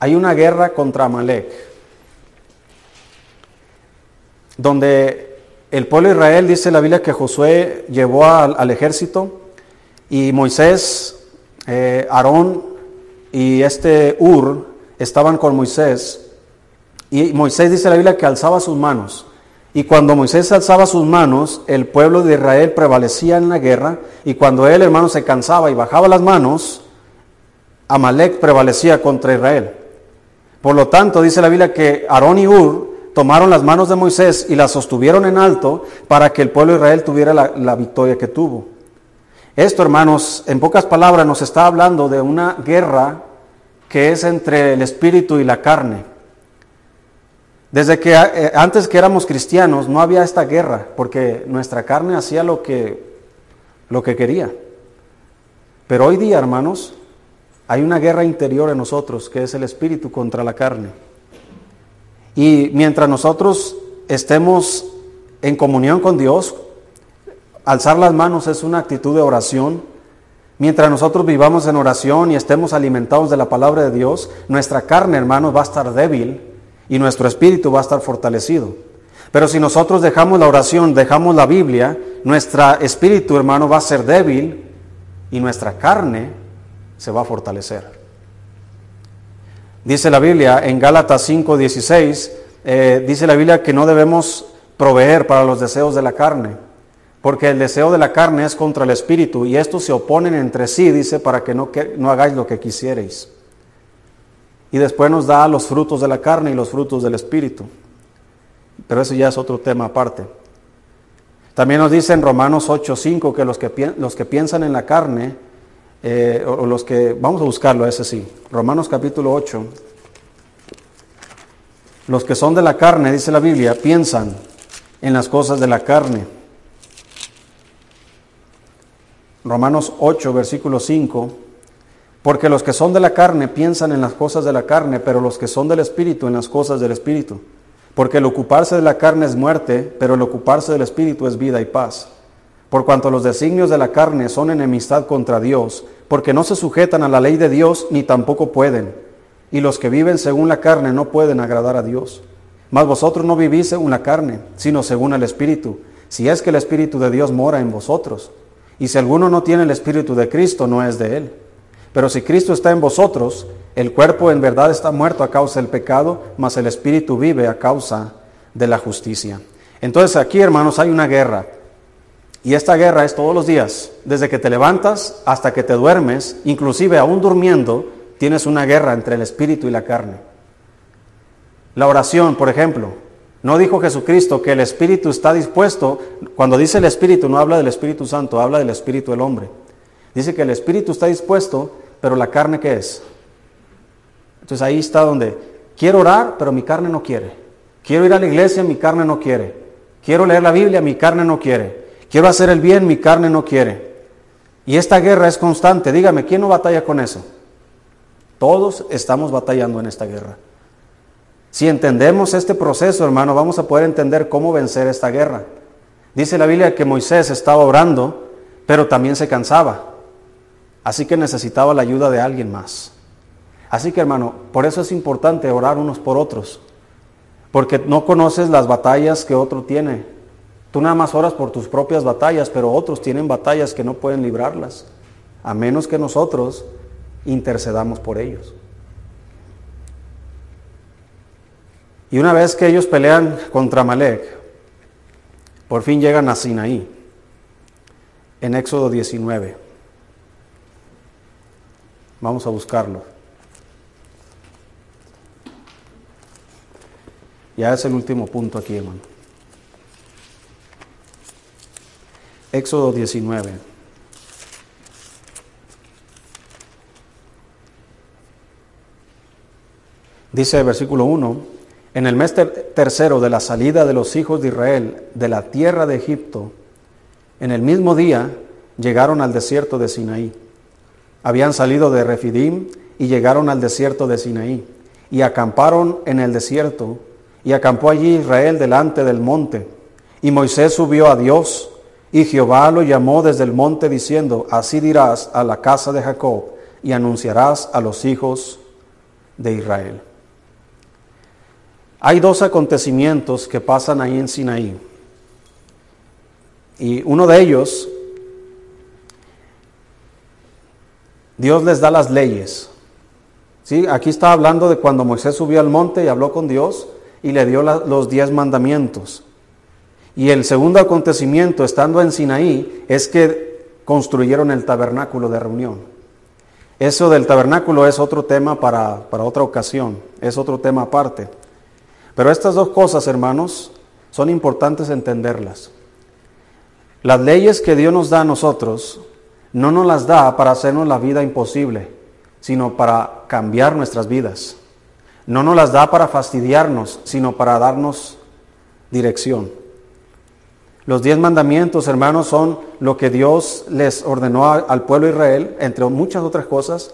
hay una guerra contra Amalek donde el pueblo de Israel, dice la Biblia, que Josué llevó al, ejército y Moisés, eh, Aarón y este Ur estaban con Moisés. Y Moisés dice la Biblia que alzaba sus manos. Y cuando Moisés alzaba sus manos, el pueblo de Israel prevalecía en la guerra. Y cuando él, hermano, se cansaba y bajaba las manos, Amalek prevalecía contra Israel. Por lo tanto, dice la Biblia que Aarón y Ur tomaron las manos de Moisés y las sostuvieron en alto para que el pueblo de Israel tuviera la, la victoria que tuvo. Esto, hermanos, en pocas palabras nos está hablando de una guerra que es entre el espíritu y la carne. Desde que eh, antes que éramos cristianos no había esta guerra, porque nuestra carne hacía lo que, lo que quería. Pero hoy día, hermanos, hay una guerra interior en nosotros, que es el espíritu contra la carne. Y mientras nosotros estemos en comunión con Dios, alzar las manos es una actitud de oración. Mientras nosotros vivamos en oración y estemos alimentados de la palabra de Dios, nuestra carne, hermanos, va a estar débil y nuestro espíritu va a estar fortalecido. Pero si nosotros dejamos la oración, dejamos la Biblia, nuestro espíritu, hermano, va a ser débil y nuestra carne se va a fortalecer. Dice la Biblia en Gálatas 5:16, eh, dice la Biblia que no debemos proveer para los deseos de la carne, porque el deseo de la carne es contra el espíritu y estos se oponen entre sí, dice, para que no, que, no hagáis lo que quisierais. Y después nos da los frutos de la carne y los frutos del espíritu. Pero eso ya es otro tema aparte. También nos dice en Romanos 8:5 que los, que los que piensan en la carne eh, o, los que, vamos a buscarlo, ese sí, Romanos capítulo 8, los que son de la carne, dice la Biblia, piensan en las cosas de la carne. Romanos 8, versículo 5, porque los que son de la carne piensan en las cosas de la carne, pero los que son del Espíritu en las cosas del Espíritu. Porque el ocuparse de la carne es muerte, pero el ocuparse del Espíritu es vida y paz. Por cuanto los designios de la carne son enemistad contra Dios, porque no se sujetan a la ley de Dios ni tampoco pueden. Y los que viven según la carne no pueden agradar a Dios. Mas vosotros no vivís según la carne, sino según el Espíritu, si es que el Espíritu de Dios mora en vosotros. Y si alguno no tiene el Espíritu de Cristo, no es de él. Pero si Cristo está en vosotros, el cuerpo en verdad está muerto a causa del pecado, mas el Espíritu vive a causa de la justicia. Entonces aquí, hermanos, hay una guerra. Y esta guerra es todos los días, desde que te levantas hasta que te duermes, inclusive aún durmiendo, tienes una guerra entre el espíritu y la carne. La oración, por ejemplo, no dijo Jesucristo que el espíritu está dispuesto, cuando dice el espíritu no habla del Espíritu Santo, habla del espíritu del hombre. Dice que el espíritu está dispuesto, pero la carne ¿qué es? Entonces ahí está donde quiero orar, pero mi carne no quiere. Quiero ir a la iglesia, mi carne no quiere. Quiero leer la Biblia, mi carne no quiere. Quiero hacer el bien, mi carne no quiere. Y esta guerra es constante. Dígame, ¿quién no batalla con eso? Todos estamos batallando en esta guerra. Si entendemos este proceso, hermano, vamos a poder entender cómo vencer esta guerra. Dice la Biblia que Moisés estaba orando, pero también se cansaba. Así que necesitaba la ayuda de alguien más. Así que, hermano, por eso es importante orar unos por otros. Porque no conoces las batallas que otro tiene. Tú nada más oras por tus propias batallas, pero otros tienen batallas que no pueden librarlas, a menos que nosotros intercedamos por ellos. Y una vez que ellos pelean contra Malek, por fin llegan a Sinaí, en Éxodo 19. Vamos a buscarlo. Ya es el último punto aquí, hermano. Éxodo 19. Dice el versículo 1, en el mes tercero de la salida de los hijos de Israel de la tierra de Egipto, en el mismo día llegaron al desierto de Sinaí. Habían salido de Refidim y llegaron al desierto de Sinaí y acamparon en el desierto y acampó allí Israel delante del monte. Y Moisés subió a Dios y Jehová lo llamó desde el monte diciendo, así dirás a la casa de Jacob y anunciarás a los hijos de Israel. Hay dos acontecimientos que pasan ahí en Sinaí. Y uno de ellos, Dios les da las leyes. ¿Sí? Aquí está hablando de cuando Moisés subió al monte y habló con Dios y le dio los diez mandamientos. Y el segundo acontecimiento, estando en Sinaí, es que construyeron el tabernáculo de reunión. Eso del tabernáculo es otro tema para, otra ocasión, es otro tema aparte. Pero estas dos cosas, hermanos, son importantes entenderlas. Las leyes que Dios nos da a nosotros no nos las da para hacernos la vida imposible, sino para cambiar nuestras vidas. No nos las da para fastidiarnos, sino para darnos dirección. Los diez mandamientos, hermanos, son lo que Dios les ordenó al pueblo de Israel, entre muchas otras cosas,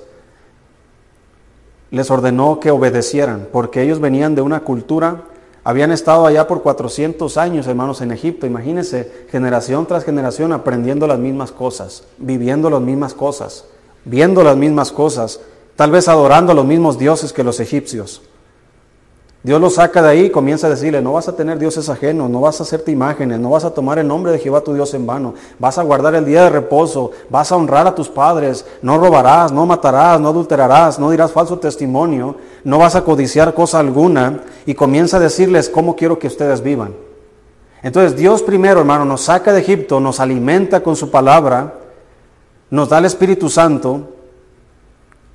les ordenó que obedecieran, porque ellos venían de una cultura, habían estado allá por 400 años, hermanos, en Egipto. Imagínense, generación tras generación aprendiendo las mismas cosas, viviendo las mismas cosas, viendo las mismas cosas, tal vez adorando a los mismos dioses que los egipcios. Dios lo saca de ahí y comienza a decirle, no vas a tener dioses ajenos, no vas a hacerte imágenes, no vas a tomar el nombre de Jehová tu Dios en vano, vas a guardar el día de reposo, vas a honrar a tus padres, no robarás, no matarás, no adulterarás, no dirás falso testimonio, no vas a codiciar cosa alguna y comienza a decirles cómo quiero que ustedes vivan. Entonces Dios primero, hermano, nos saca de Egipto, nos alimenta con su palabra, nos da el Espíritu Santo,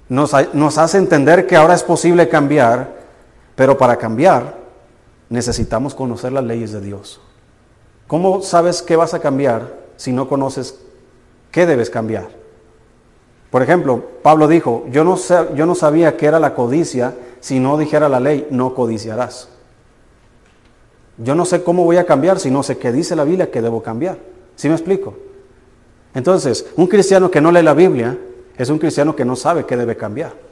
nos, nos hace entender que ahora es posible cambiar pero para cambiar necesitamos conocer las leyes de Dios. ¿Cómo sabes qué vas a cambiar si no conoces qué debes cambiar? Por ejemplo, Pablo dijo, yo no, yo no sabía qué era la codicia si no dijera la ley, no codiciarás. Yo no sé cómo voy a cambiar si no sé qué dice la Biblia que debo cambiar. ¿Sí me explico? Entonces, un cristiano que no lee la Biblia es un cristiano que no sabe qué debe cambiar.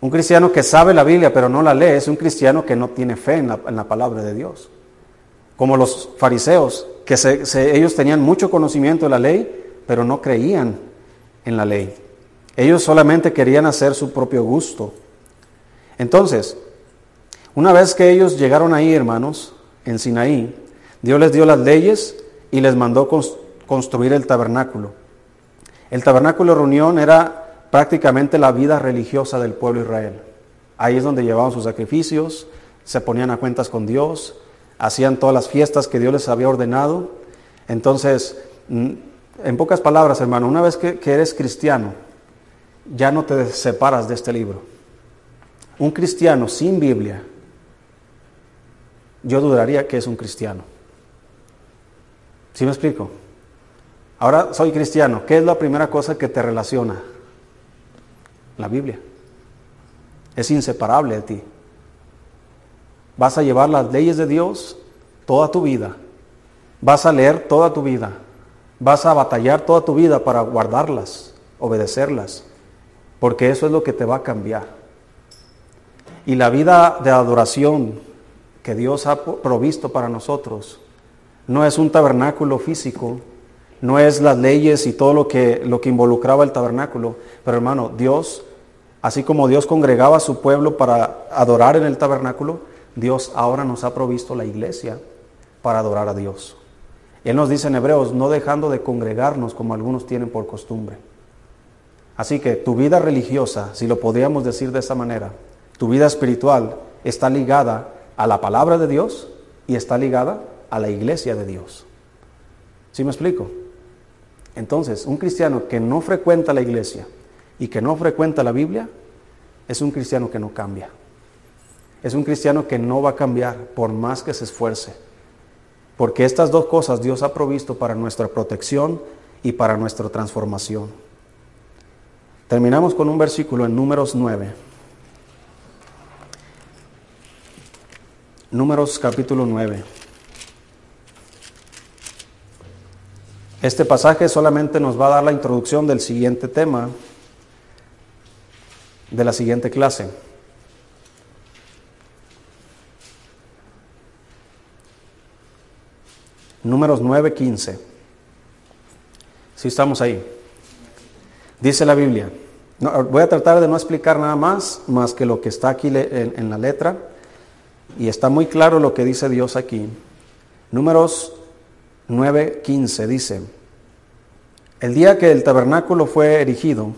Un cristiano que sabe la Biblia pero no la lee es un cristiano que no tiene fe en la, palabra de Dios. Como los fariseos, que ellos tenían mucho conocimiento de la ley, pero no creían en la ley. Ellos solamente querían hacer su propio gusto. Entonces, una vez que ellos llegaron ahí, hermanos, en Sinaí, Dios les dio las leyes y les mandó construir el tabernáculo. El tabernáculo de reunión era prácticamente la vida religiosa del pueblo Israel. Ahí es donde llevaban sus sacrificios, se ponían a cuentas con Dios, hacían todas las fiestas que Dios les había ordenado. Entonces, mm, en pocas palabras, hermano, una vez que, eres cristiano, ya no te separas de este libro. Un cristiano sin Biblia, yo dudaría que es un cristiano. ¿Sí me explico? Ahora soy cristiano. ¿Qué es la primera cosa que te relaciona? La Biblia. Es inseparable de ti. Vas a llevar las leyes de Dios toda tu vida. Vas a leer toda tu vida. Vas a batallar toda tu vida para guardarlas, obedecerlas, porque eso es lo que te va a cambiar. Y la vida de adoración que Dios ha provisto para nosotros no es un tabernáculo físico, no es las leyes y todo lo que, lo que involucraba el tabernáculo. Pero hermano, Dios, así como Dios congregaba a su pueblo para adorar en el tabernáculo, Dios ahora nos ha provisto la iglesia para adorar a Dios. Él nos dice en Hebreos, no dejando de congregarnos como algunos tienen por costumbre. Así que tu vida religiosa, si lo podríamos decir de esa manera, tu vida espiritual está ligada a la palabra de Dios y está ligada a la iglesia de Dios. ¿Sí me explico? Entonces, un cristiano que no frecuenta la iglesia y que no frecuenta la Biblia, es un cristiano que no cambia. Es un cristiano que no va a cambiar por más que se esfuerce. Porque estas dos cosas Dios ha provisto para nuestra protección y para nuestra transformación. Terminamos con un versículo en números 9. Números capítulo 9. Este pasaje solamente nos va a dar la introducción del siguiente tema de la siguiente clase. Números 9, 15. Si estamos ahí. Dice la Biblia. voy a tratar de no explicar nada más, más que lo que está aquí en, en la letra. Y está muy claro lo que dice Dios aquí. Números 9:15 dice, el día que el tabernáculo fue erigido,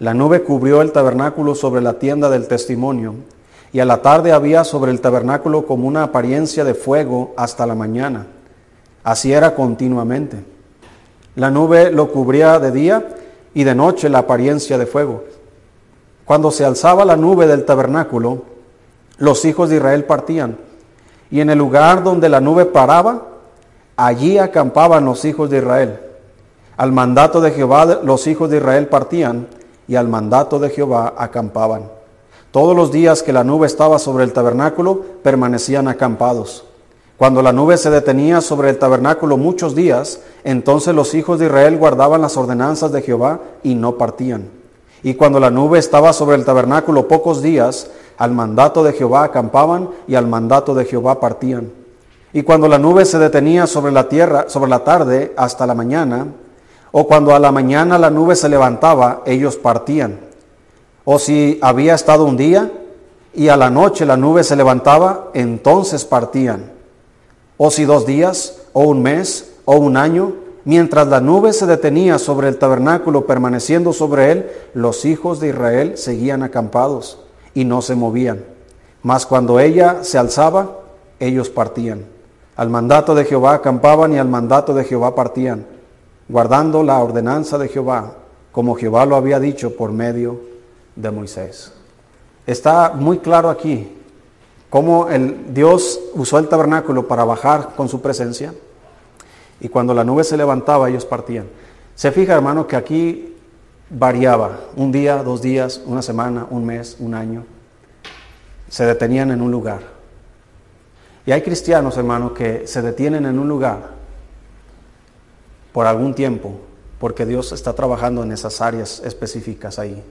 la nube cubrió el tabernáculo sobre la tienda del testimonio, y a la tarde había sobre el tabernáculo como una apariencia de fuego hasta la mañana. Así era continuamente. La nube lo cubría de día y de noche la apariencia de fuego. Cuando se alzaba la nube del tabernáculo, los hijos de Israel partían. Y en el lugar donde la nube paraba, allí acampaban los hijos de Israel. Al mandato de Jehová los hijos de Israel partían y al mandato de Jehová acampaban. Todos los días que la nube estaba sobre el tabernáculo permanecían acampados. Cuando la nube se detenía sobre el tabernáculo muchos días, entonces los hijos de Israel guardaban las ordenanzas de Jehová y no partían. Y cuando la nube estaba sobre el tabernáculo pocos días, al mandato de Jehová acampaban y al mandato de Jehová partían. Y cuando la nube se detenía sobre la tierra, sobre la tarde hasta la mañana, o cuando a la mañana la nube se levantaba, ellos partían. O si había estado un día y a la noche la nube se levantaba, entonces partían o si dos días, o un mes, o un año, mientras la nube se detenía sobre el tabernáculo permaneciendo sobre él, los hijos de Israel seguían acampados y no se movían. Mas cuando ella se alzaba, ellos partían. Al mandato de Jehová acampaban y al mandato de Jehová partían, guardando la ordenanza de Jehová, como Jehová lo había dicho por medio de Moisés. Está muy claro aquí cómo el, Dios usó el tabernáculo para bajar con su presencia y cuando la nube se levantaba ellos partían. Se fija hermano que aquí variaba, un día, dos días, una semana, un mes, un año, se detenían en un lugar. Y hay cristianos hermano que se detienen en un lugar por algún tiempo porque Dios está trabajando en esas áreas específicas ahí.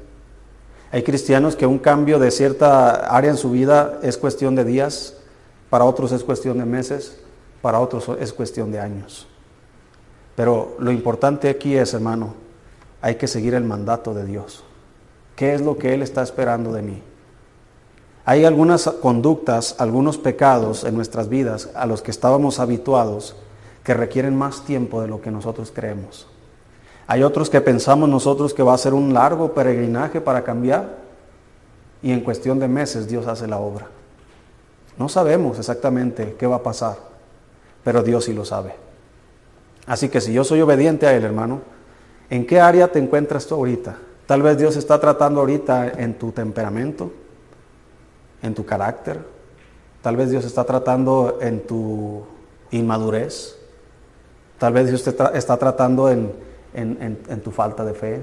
Hay cristianos que un cambio de cierta área en su vida es cuestión de días, para otros es cuestión de meses, para otros es cuestión de años. Pero lo importante aquí es, hermano, hay que seguir el mandato de Dios. ¿Qué es lo que Él está esperando de mí? Hay algunas conductas, algunos pecados en nuestras vidas a los que estábamos habituados que requieren más tiempo de lo que nosotros creemos. Hay otros que pensamos nosotros que va a ser un largo peregrinaje para cambiar y en cuestión de meses Dios hace la obra. No sabemos exactamente qué va a pasar, pero Dios sí lo sabe. Así que si yo soy obediente a Él, hermano, ¿en qué área te encuentras tú ahorita? Tal vez Dios está tratando ahorita en tu temperamento, en tu carácter. Tal vez Dios está tratando en tu inmadurez. Tal vez Dios te está tratando en en, tu falta de fe,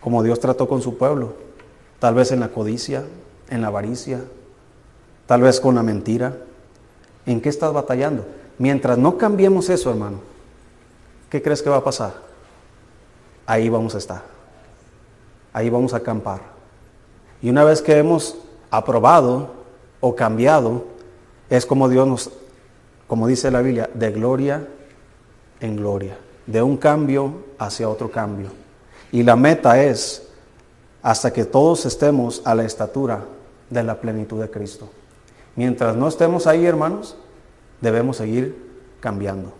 como Dios trató con su pueblo, tal vez en la codicia, en la avaricia, tal vez con la mentira. ¿En qué estás batallando? Mientras no cambiemos eso, hermano, ¿qué crees que va a pasar? Ahí vamos a estar. Ahí vamos a acampar. Y una vez que hemos aprobado o cambiado, es como Dios nos, como dice la Biblia, de gloria en gloria de un cambio hacia otro cambio. Y la meta es hasta que todos estemos a la estatura de la plenitud de Cristo. Mientras no estemos ahí, hermanos, debemos seguir cambiando.